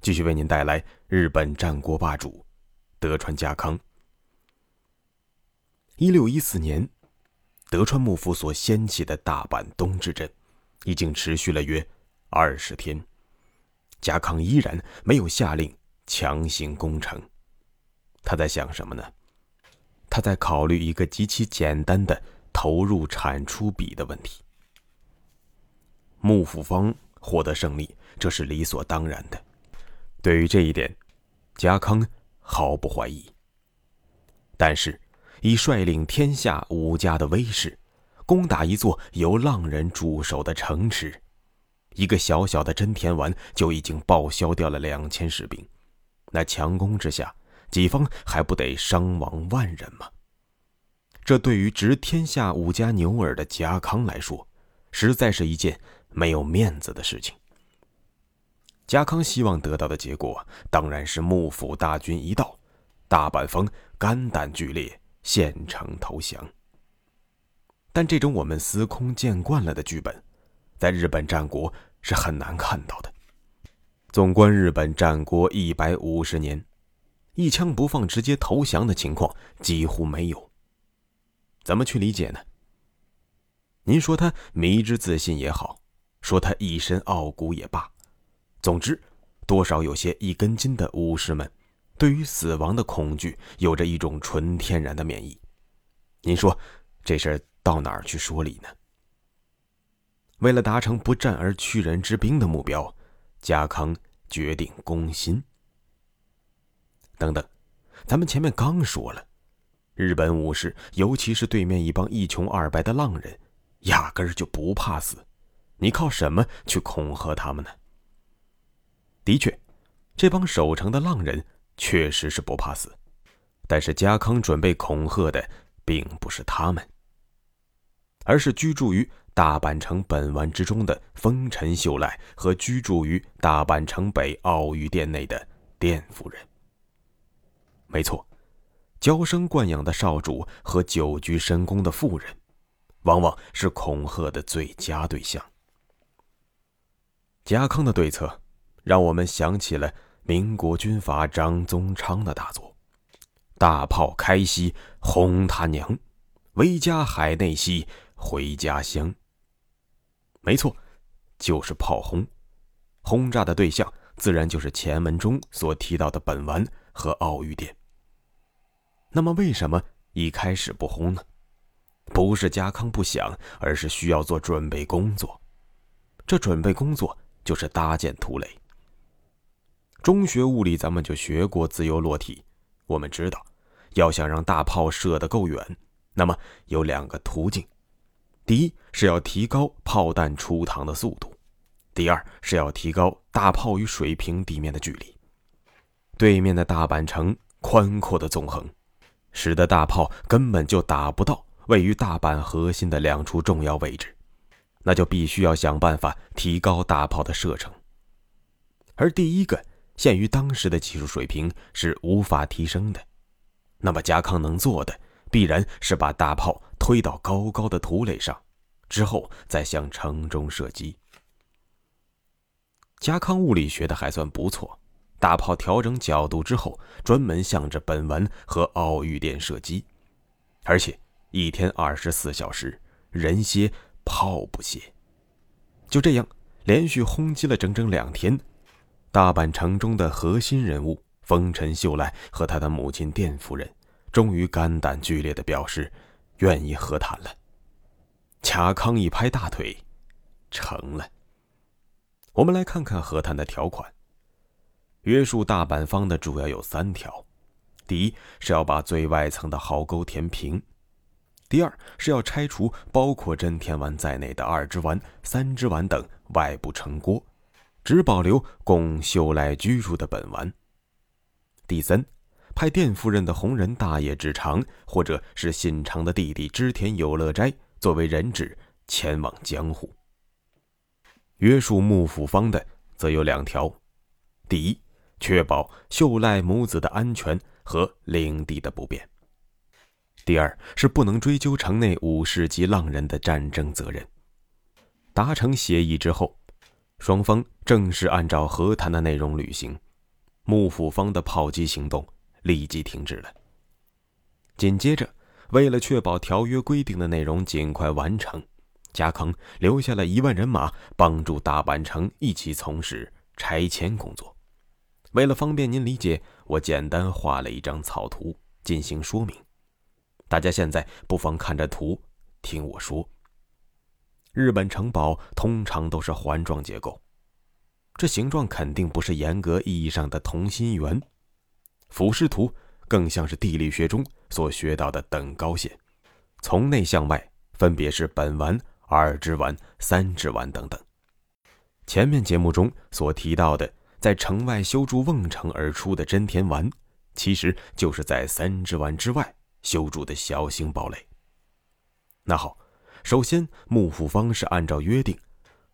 继续为您带来日本战国霸主德川家康。一六一四年，德川幕府所掀起的大阪东之阵，已经持续了约二十天，家康依然没有下令强行攻城。他在想什么呢？他在考虑一个极其简单的投入产出比的问题。幕府方获得胜利，这是理所当然的。对于这一点，家康毫不怀疑。但是，以率领天下五家的威势，攻打一座由浪人驻守的城池，一个小小的真田丸就已经报销掉了两千士兵。那强攻之下，己方还不得伤亡万人吗？这对于执天下五家牛耳的家康来说，实在是一件没有面子的事情。家康希望得到的结果，当然是幕府大军一到，大阪方肝胆俱裂，献城投降。但这种我们司空见惯了的剧本，在日本战国是很难看到的。纵观日本战国一百五十年，一枪不放直接投降的情况几乎没有。怎么去理解呢？您说他迷之自信也好，说他一身傲骨也罢。总之，多少有些一根筋的武士们，对于死亡的恐惧有着一种纯天然的免疫。您说，这事儿到哪儿去说理呢？为了达成不战而屈人之兵的目标，家康决定攻心。等等，咱们前面刚说了，日本武士，尤其是对面一帮一穷二白的浪人，压根儿就不怕死。你靠什么去恐吓他们呢？的确，这帮守城的浪人确实是不怕死，但是家康准备恐吓的并不是他们，而是居住于大阪城本丸之中的丰臣秀赖和居住于大阪城北奥御殿内的殿夫人。没错，娇生惯养的少主和久居深宫的妇人，往往是恐吓的最佳对象。家康的对策。让我们想起了民国军阀张宗昌的大作：“大炮开西轰他娘，威加海内西回家乡。”没错，就是炮轰。轰炸的对象自然就是前文中所提到的本丸和奥玉殿。那么，为什么一开始不轰呢？不是家康不想，而是需要做准备工作。这准备工作就是搭建土垒。中学物理，咱们就学过自由落体。我们知道，要想让大炮射得够远，那么有两个途径：第一是要提高炮弹出膛的速度；第二是要提高大炮与水平地面的距离。对面的大阪城宽阔的纵横，使得大炮根本就打不到位于大阪核心的两处重要位置，那就必须要想办法提高大炮的射程。而第一个。限于当时的技术水平是无法提升的，那么家康能做的必然是把大炮推到高高的土垒上，之后再向城中射击。家康物理学的还算不错，大炮调整角度之后，专门向着本丸和奥玉殿射击，而且一天二十四小时，人歇炮不歇。就这样连续轰击了整整两天。大阪城中的核心人物丰臣秀赖和他的母亲殿夫人，终于肝胆俱裂的表示，愿意和谈了。卡康一拍大腿，成了。我们来看看和谈的条款。约束大阪方的主要有三条：第一是要把最外层的壕沟填平；第二是要拆除包括真田丸在内的二之丸、三之丸等外部城郭。只保留供秀赖居住的本丸。第三，派垫夫人的红人大爷支长，或者是信长的弟弟织田有乐斋作为人质前往江户。约束幕府方的则有两条：第一，确保秀赖母子的安全和领地的不变；第二是不能追究城内武士及浪人的战争责任。达成协议之后，双方正式按照和谈的内容履行。幕府方的炮击行动立即停止了。紧接着，为了确保条约规定的内容尽快完成，加康留下了一万人马帮助大阪城一起从事拆迁工作。为了方便您理解，我简单画了一张草图进行说明。大家现在不妨看着图，听我说。日本城堡通常都是环状结构。这形状肯定不是严格意义上的同心圆，俯视图更像是地理学中所学到的等高线，从内向外分别是本丸、二之丸、三之丸等等。前面节目中所提到的，在城外修筑瓮城而出的真田丸，其实就是在三之丸之外修筑的小型堡垒。那好，首先幕府方是按照约定，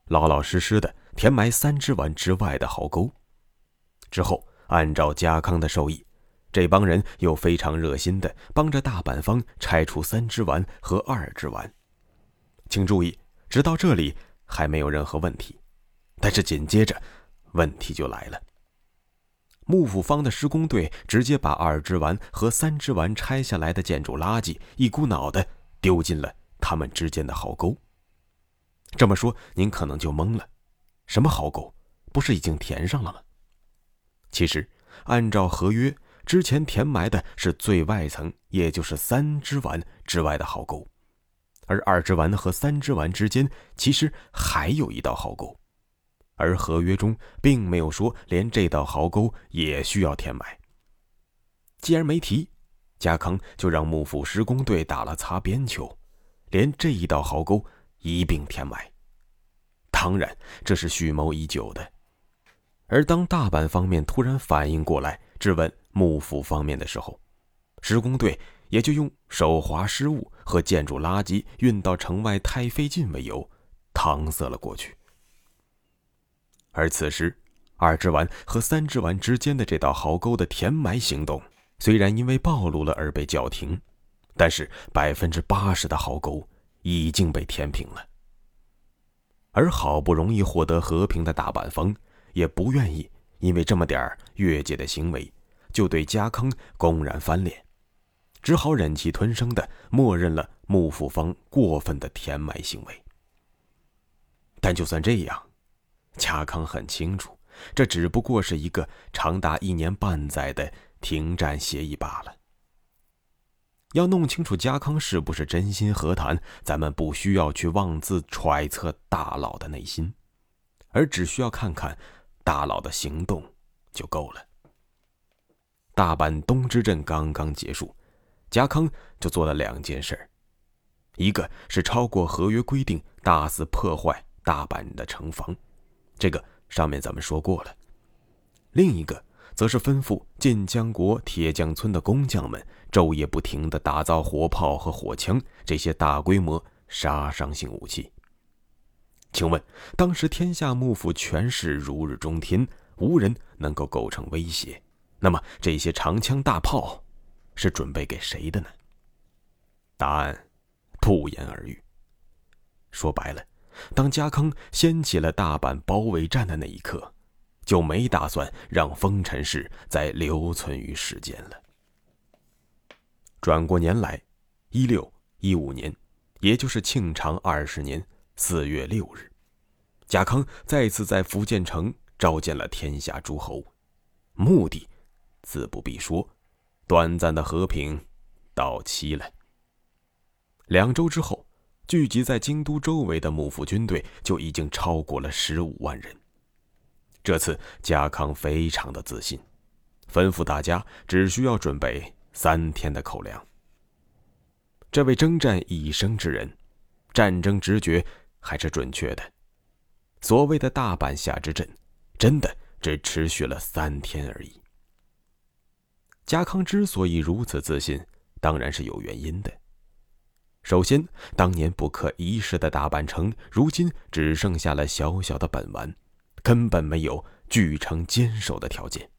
老老实实的。填埋三之丸之外的壕沟，之后按照家康的授意，这帮人又非常热心的帮着大阪方拆除三之丸和二之丸。请注意，直到这里还没有任何问题，但是紧接着问题就来了。幕府方的施工队直接把二之丸和三之丸拆下来的建筑垃圾一股脑的丢进了他们之间的壕沟。这么说，您可能就懵了。什么壕沟？不是已经填上了吗？其实，按照合约，之前填埋的是最外层，也就是三之丸之外的壕沟，而二之丸和三之丸之间其实还有一道壕沟，而合约中并没有说连这道壕沟也需要填埋。既然没提，加康就让幕府施工队打了擦边球，连这一道壕沟一并填埋。当然，这是蓄谋已久的。而当大阪方面突然反应过来，质问幕府方面的时候，施工队也就用手滑失误和建筑垃圾运到城外太费劲为由，搪塞了过去。而此时，二之丸和三之丸之间的这道壕沟的填埋行动，虽然因为暴露了而被叫停，但是百分之八十的壕沟已经被填平了。而好不容易获得和平的大阪方，也不愿意因为这么点儿越界的行为，就对加康公然翻脸，只好忍气吞声的默认了幕府方过分的填埋行为。但就算这样，加康很清楚，这只不过是一个长达一年半载的停战协议罢了。要弄清楚家康是不是真心和谈，咱们不需要去妄自揣测大佬的内心，而只需要看看大佬的行动就够了。大阪东之镇刚刚结束，家康就做了两件事儿一个是超过合约规定，大肆破坏大阪的城防，这个上面咱们说过了；另一个。则是吩咐晋江国铁匠村的工匠们昼夜不停地打造火炮和火枪这些大规模杀伤性武器。请问，当时天下幕府权势如日中天，无人能够构成威胁，那么这些长枪大炮是准备给谁的呢？答案不言而喻。说白了，当家康掀起了大阪包围战的那一刻。就没打算让丰臣氏再留存于世间了。转过年来，一六一五年，也就是庆长二十年四月六日，贾康再次在福建城召见了天下诸侯，目的自不必说，短暂的和平到期了。两周之后，聚集在京都周围的幕府军队就已经超过了十五万人。这次家康非常的自信，吩咐大家只需要准备三天的口粮。这位征战一生之人，战争直觉还是准确的。所谓的大阪下之阵，真的只持续了三天而已。家康之所以如此自信，当然是有原因的。首先，当年不可一世的大阪城，如今只剩下了小小的本丸，根本没有据城坚守的条件。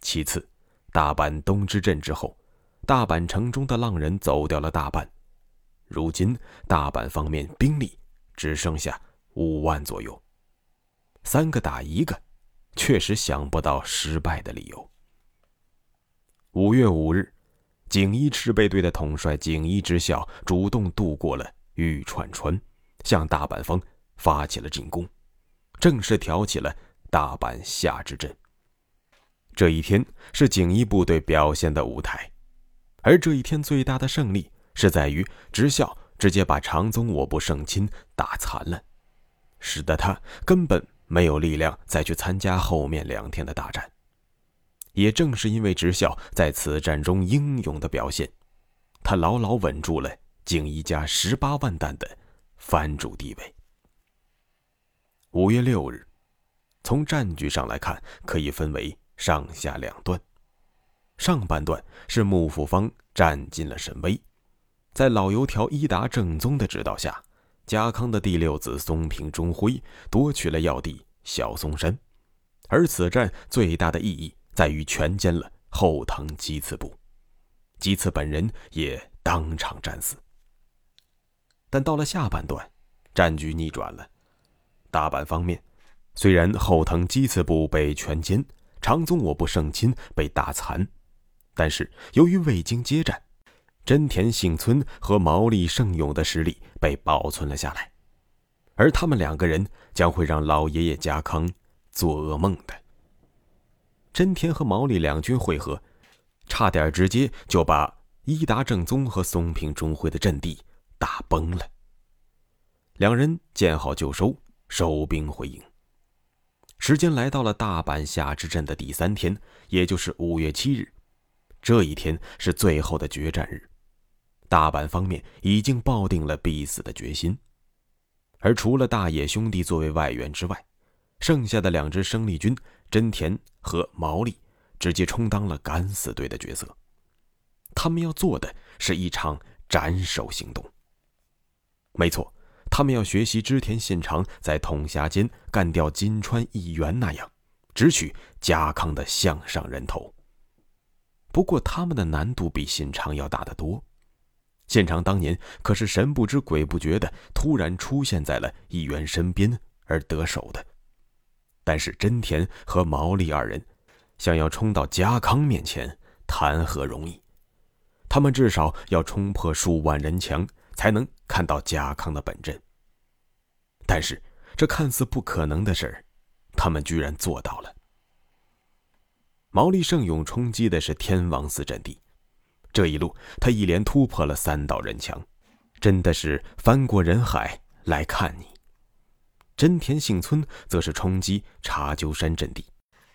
其次，大阪东之阵之后，大阪城中的浪人走掉了大半，如今大阪方面兵力只剩下五万左右，三个打一个，确实想不到失败的理由。五月五日。锦衣赤备队的统帅锦衣之校主动渡过了玉川川，向大阪方发起了进攻，正式挑起了大阪夏之阵。这一天是锦衣部队表现的舞台，而这一天最大的胜利是在于直校直接把长宗我部胜亲打残了，使得他根本没有力量再去参加后面两天的大战。也正是因为直校在此战中英勇的表现，他牢牢稳住了景一家十八万担的藩主地位。五月六日，从战局上来看，可以分为上下两段。上半段是幕府方占尽了神威，在老油条伊达正宗的指导下，家康的第六子松平忠辉夺取了要地小松山，而此战最大的意义。在于全歼了后藤吉次部，吉次本人也当场战死。但到了下半段，战局逆转了。大阪方面，虽然后藤基次部被全歼，长宗我部胜亲被打残，但是由于未经接战，真田幸村和毛利胜勇的实力被保存了下来，而他们两个人将会让老爷爷家康做噩梦的。真田和毛利两军会合，差点直接就把伊达正宗和松平忠辉的阵地打崩了。两人见好就收，收兵回营。时间来到了大阪夏之阵的第三天，也就是五月七日。这一天是最后的决战日，大阪方面已经抱定了必死的决心，而除了大野兄弟作为外援之外，剩下的两支生力军真田和毛利直接充当了敢死队的角色。他们要做的是一场斩首行动。没错，他们要学习织田信长在统辖间干掉金川义元那样，直取家康的项上人头。不过，他们的难度比信长要大得多。信长当年可是神不知鬼不觉的突然出现在了义元身边而得手的。但是真田和毛利二人想要冲到家康面前，谈何容易？他们至少要冲破数万人墙，才能看到家康的本阵。但是这看似不可能的事儿，他们居然做到了。毛利胜勇冲击的是天王寺阵地，这一路他一连突破了三道人墙，真的是翻过人海来看你。真田幸村则是冲击茶鸠山阵地，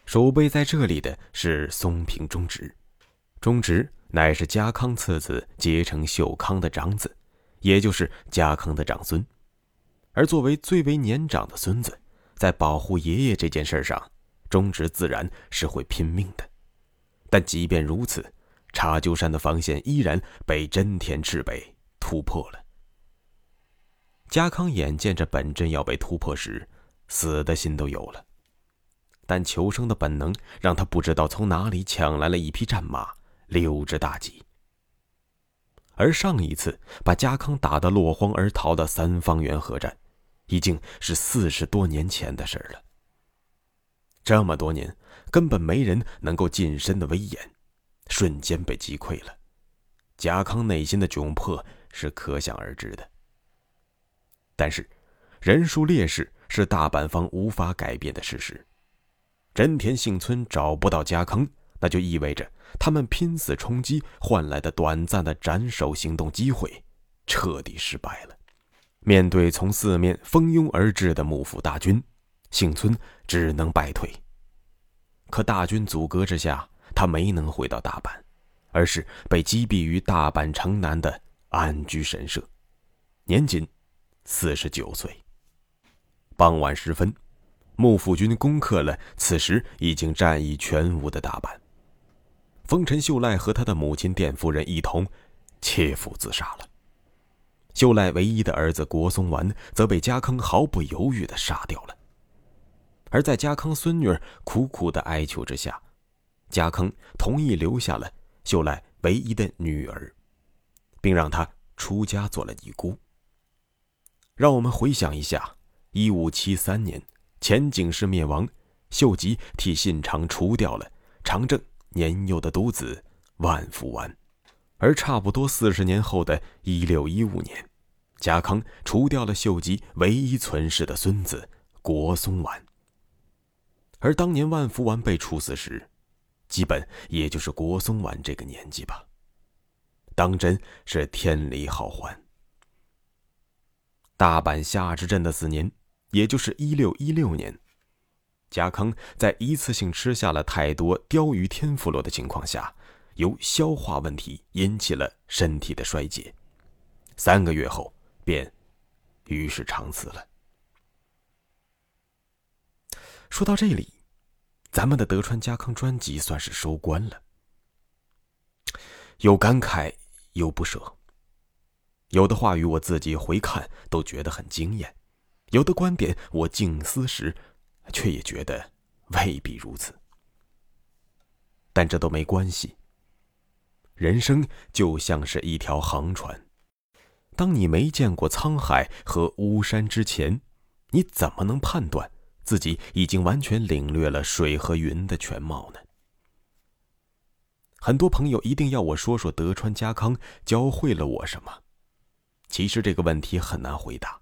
守备在这里的是松平忠直。忠直乃是家康次子结成秀康的长子，也就是家康的长孙。而作为最为年长的孙子，在保护爷爷这件事上，忠直自然是会拼命的。但即便如此，查鸠山的防线依然被真田赤北突破了。家康眼见着本阵要被突破时，死的心都有了。但求生的本能让他不知道从哪里抢来了一匹战马，溜之大吉。而上一次把家康打得落荒而逃的三方原合战，已经是四十多年前的事了。这么多年，根本没人能够近身的威严，瞬间被击溃了。贾康内心的窘迫是可想而知的。但是，人数劣势是大阪方无法改变的事实。真田幸村找不到家康，那就意味着他们拼死冲击换来的短暂的斩首行动机会彻底失败了。面对从四面蜂拥而至的幕府大军，幸村只能败退。可大军阻隔之下，他没能回到大阪，而是被击毙于大阪城南的安居神社，年仅。四十九岁。傍晚时分，幕府军攻克了此时已经战意全无的大阪。丰臣秀赖和他的母亲殿夫人一同切腹自杀了。秀赖唯一的儿子国松丸则被家康毫不犹豫地杀掉了。而在家康孙女苦苦的哀求之下，家康同意留下了秀赖唯一的女儿，并让她出家做了尼姑。让我们回想一下：一五七三年，前景氏灭亡，秀吉替信长除掉了长政年幼的独子万福丸，而差不多四十年后的一六一五年，贾康除掉了秀吉唯一存世的孙子国松丸。而当年万福丸被处死时，基本也就是国松丸这个年纪吧。当真是天理好还。大阪夏之阵的四年，也就是一六一六年。贾康在一次性吃下了太多鲷鱼天妇罗的情况下，由消化问题引起了身体的衰竭，三个月后便于是长辞了。说到这里，咱们的德川家康专辑算是收官了，有感慨，有不舍。有的话语我自己回看都觉得很惊艳，有的观点我静思时。却也觉得未必如此，但这都没关系。人生就像是一条航船，当你没见过沧海和巫山之前，你怎么能判断自己已经完全领略了水和云的全貌呢？很多朋友一定要我说说德川家康教会了我什么，其实这个问题很难回答。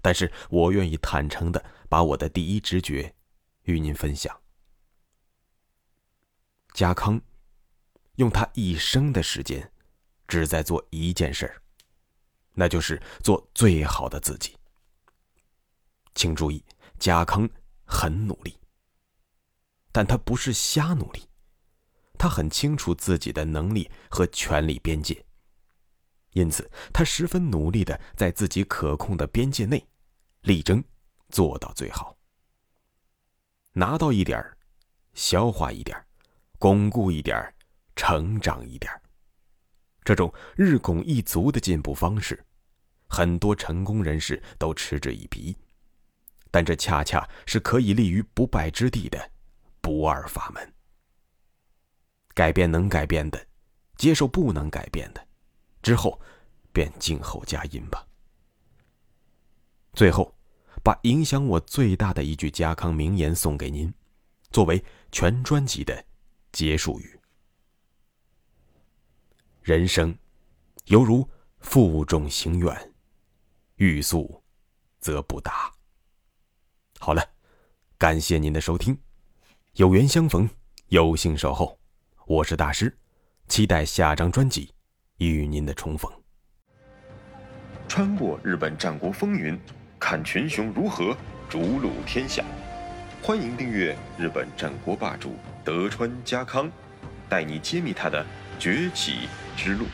但是我愿意坦诚的把我的第一直觉与您分享。家康用他一生的时间，只在做一件事儿，那就是做最好的自己。请注意，家康很努力，但他不是瞎努力，他很清楚自己的能力和权力边界，因此他十分努力的在自己可控的边界内。力争做到最好，拿到一点儿，消化一点儿，巩固一点儿，成长一点。这种日拱一卒的进步方式，很多成功人士都嗤之以鼻，但这恰恰是可以立于不败之地的不二法门。改变能改变的，接受不能改变的，之后便静候佳音吧。最后，把影响我最大的一句家康名言送给您，作为全专辑的结束语：人生，犹如负重行远，欲速则不达。好了，感谢您的收听，有缘相逢，有幸守候，我是大师，期待下张专辑与您的重逢。穿过日本战国风云。看群雄如何逐鹿天下，欢迎订阅日本战国霸主德川家康，带你揭秘他的崛起之路。